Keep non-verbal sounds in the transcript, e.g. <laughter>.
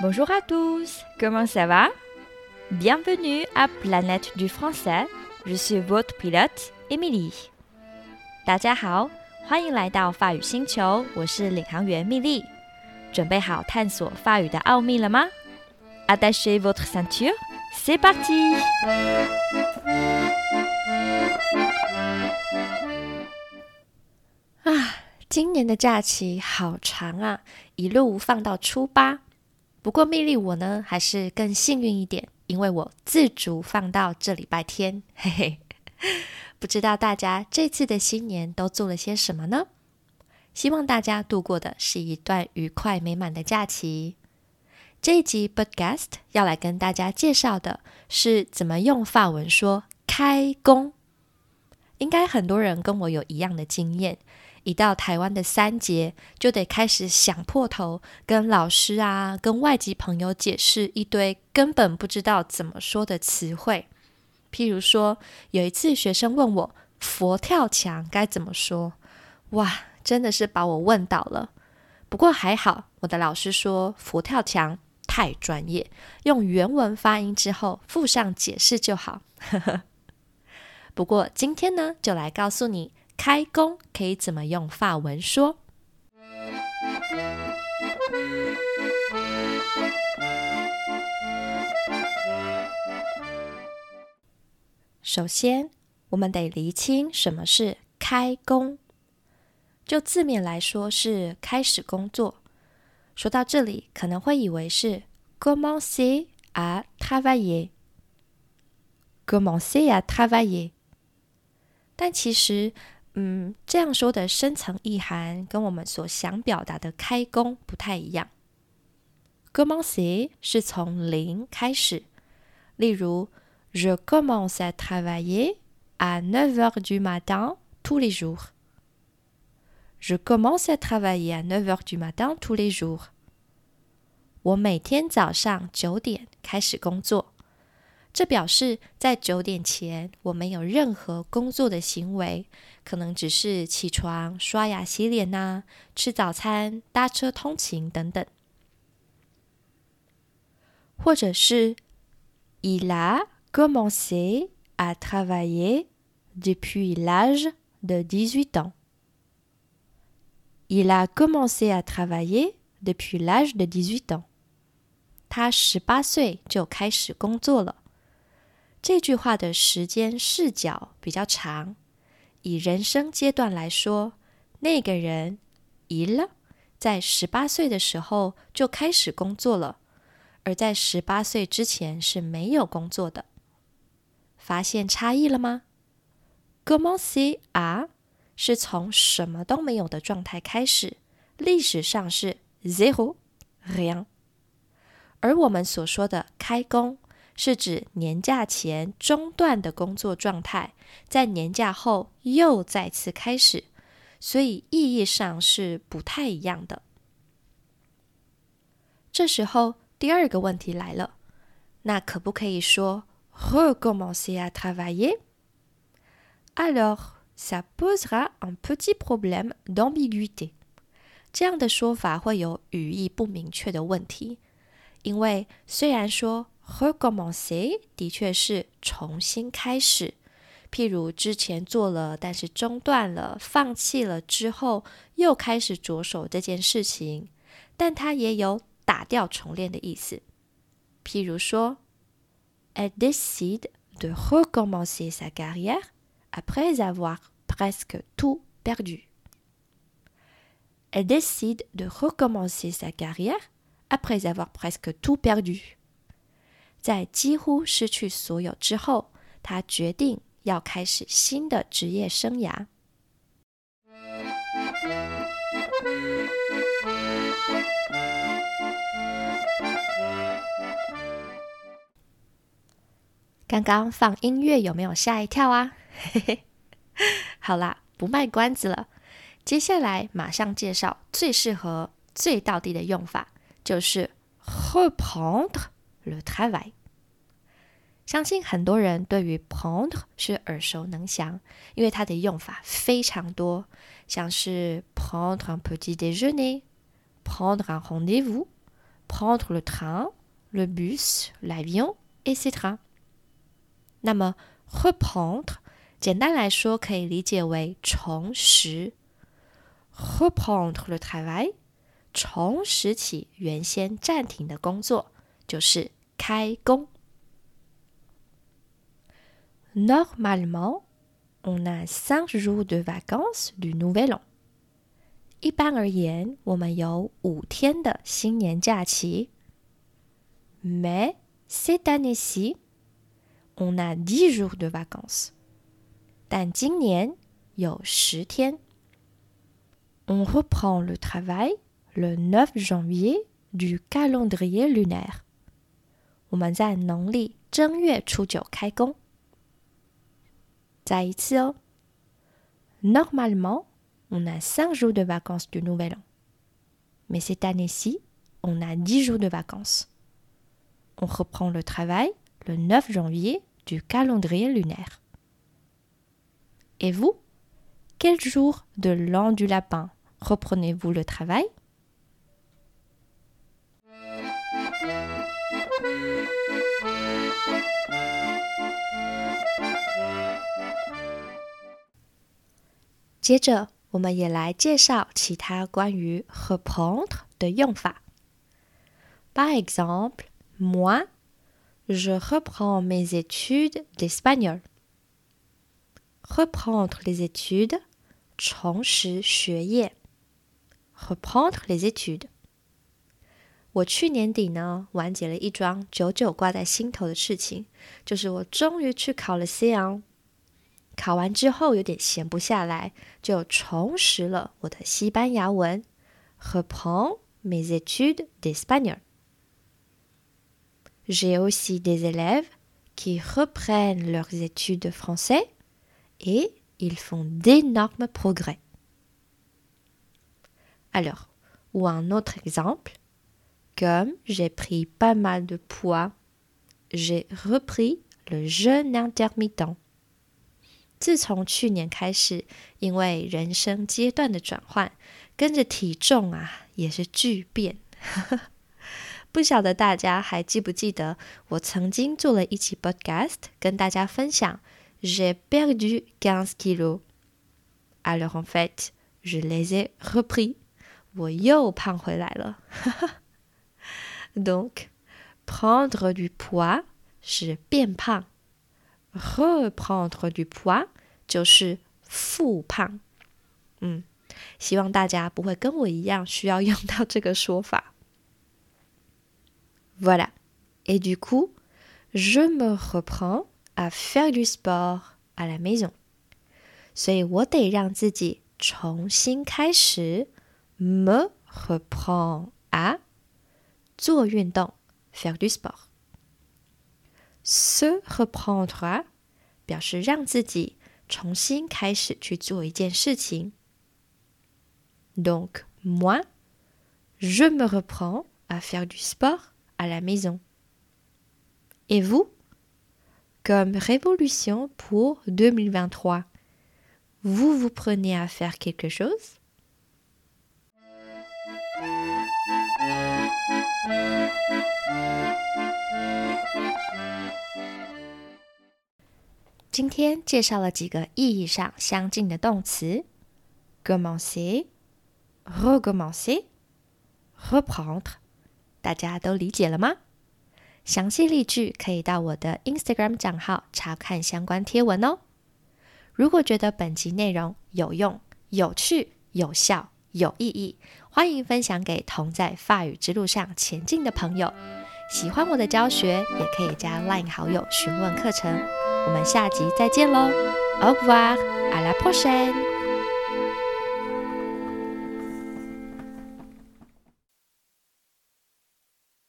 Bonjour à tous, comment ça va? Bienvenue à Planète du Français. Je suis votre pilote, Emily. 大家好，欢迎来到法语星球，我是领航员蜜莉。准备好探索法语的奥秘了吗？Attachez votre ceinture, c'est parti! 啊，今年的假期好长啊，一路放到初八。 不过命令我呢，还是更幸运一点，因为我自主放到这礼拜天。<laughs> 嘿嘿，不知道大家这次的新年都做了些什么呢？希望大家度过的是一段愉快美满的假期。这一集 Podcast 要来跟大家介绍的是怎么用法文说开工。应该很多人跟我有一样的经验，一到台湾的三节，就得开始想破头，跟老师啊、跟外籍朋友解释一堆根本不知道怎么说的词汇。譬如说，有一次学生问我“佛跳墙”该怎么说，哇！真的是把我问倒了，不过还好，我的老师说“佛跳墙”太专业，用原文发音之后附上解释就好。<laughs> 不过今天呢，就来告诉你开工可以怎么用法文说。首先，我们得厘清什么是开工。就字面来说是开始工作。说到这里，可能会以为是 commencer à travailler，commencer à travailler。但其实，嗯，这样说的深层意涵跟我们所想表达的开工不太一样。commencer 是从零开始，例如 je commence à travailler à neuf heures du matin tous les jours。Je commence à travailler à neuf heures du matin tous les jours。我每天早上九点开始工作，这表示在九点前我没有任何工作的行为，可能只是起床、刷牙、洗脸呐，吃早餐、搭车通勤等等。或者是 Il a commencé à travailler depuis l'âge de dix-huit ans。Il a commencé à travailler depuis l'âge de dix-huit ans。他十八岁就开始工作了。这句话的时间视角比较长。以人生阶段来说，那个人 il 在十八岁的时候就开始工作了，而在十八岁之前是没有工作的。发现差异了吗？Commencer à 是从什么都没有的状态开始，历史上是 zero rien。而我们所说的开工，是指年假前中断的工作状态，在年假后又再次开始，所以意义上是不太一样的。这时候第二个问题来了，那可不可以说 recommencer à travailler？Alors Ça posera un petit problème d'ambiguïté。这样的说法会有语义不明确的问题，因为虽然说 recommencer 的确是重新开始，譬如之前做了但是中断了、放弃了之后又开始着手这件事情，但它也有打掉重练的意思。譬如说，Elle décide de recommencer sa carrière après avoir presque tout perdu. Elle décide de recommencer sa carrière après avoir presque tout perdu. 在几乎失去所有之后，他决定要开始新的职业生涯。刚刚放音乐有没有吓一跳啊？嘿嘿。好啦，不卖关子了，接下来马上介绍最适合、最到地的用法，就是 reprendre le travail。相信很多人对于 prendre 是耳熟能详，因为它的用法非常多，像是 prendre un petit déjeuner、prendre un rendez-vous、prendre le train, le bus, l'avion, etc. 那么 reprendre 简单来说可以理解为重拾。reprendre le travail 重拾起原先暂停的工作，就是开工。Normalement, on a cinq jours de vacances du Nouvel An. 一般而言，我们有五天的新年假期。Mais cette année-ci, on a dix jours de vacances. 但今年有十天。On reprend le travail le 9 janvier du calendrier lunaire. 我们在农历正月初九开工。再一次哦。Normalement, on a 5 jours de vacances du Nouvel An. Mais cette année-ci, on a 10 jours de vacances. On reprend le travail le 9 janvier du calendrier lunaire. Et vous Quel jour de l'an du lapin reprenez-vous le travail 接着，我们也来介绍其他关于 reprendre 的用法。Par exemple, moi, je reprends mes études d'espagnol. Reprendre les études, 重拾学业。Reprendre les études. 我去年底呢，完结了一桩久久挂在心头的事情，就是我终于去考了 C 昂。考完之后有点闲不下来，就重拾了我的西班牙文。Reprends mes études d'espagnol. J'ai aussi des élèves qui reprennent leurs études de français et ils font d'énormes progrès. Alors, ou un autre exemple, comme j'ai pris pas mal de poids, j'ai repris le jeûne intermittent. 自从去年开始，因为人生阶段的转换，跟着体重啊也是巨变。不晓得大家还记不记得，我曾经做了一期 <laughs> podcast 跟大家分享，j'ai perdu quinze kilos。Alors en fait, je les ai repris。我又胖回来了。 Donc prendre du poids 是变胖。reprendre du poids 就是复胖，嗯，希望大家不会跟我一样需要用到这个说法。Voilà. Et du coup, je me reprends à faire du sport à la maison. 所以我得让自己重新开始，me reprend à 做运动，faire du sport。se reprendre 表示让自己重新开始去做一件事情。Donc moi, je me reprends à faire du sport à la maison. Et vous, comme révolution pour 2023, vous vous prenez à faire quelque chose 今天介绍了几个意义上相近的动词：commencer、recommencer、reprendre。大家都理解了吗？详细例句可以到我的 Instagram 账号查看相关贴文哦。如果觉得本集内容有用、有趣、有效、有意义，欢迎分享给同在法语之路上前进的朋友。喜欢我的教学，也可以加 LINE 好友询问课程。我们下集再见喽，Au revoir，à la prochaine。